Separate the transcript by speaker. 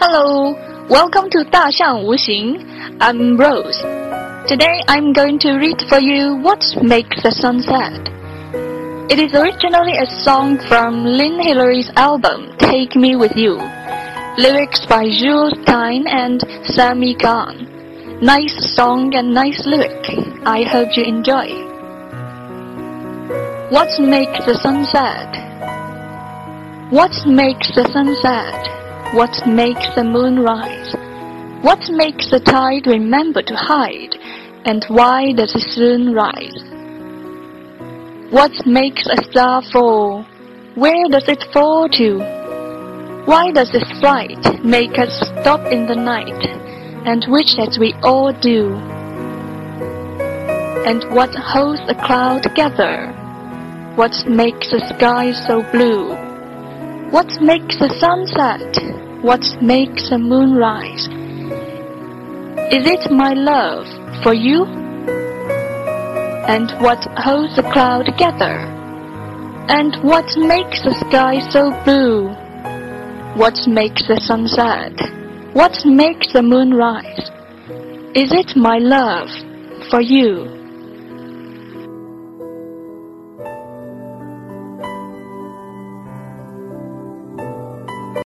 Speaker 1: Hello, welcome to 大象无形. I'm Rose. Today I'm going to read for you What Makes the Sun Set. It is originally a song from Lynn Hilary's album Take Me With You. Lyrics by Jules Styne and Sammy Cahn. Nice song and nice lyric. I hope you enjoy. What makes the sun sad? What makes the sun sad? What makes the moon rise? What makes the tide remember to hide? And why does it soon rise? What makes a star fall? Where does it fall to? Why does its flight make us stop in the night and wish as we all do? And what holds a cloud together? What makes the sky so blue? What makes the sunset? What makes the moon rise? Is it my love for you? And what holds the cloud together? And what makes the sky so blue? What makes the sun sunset? What makes the moon rise? Is it my love for you?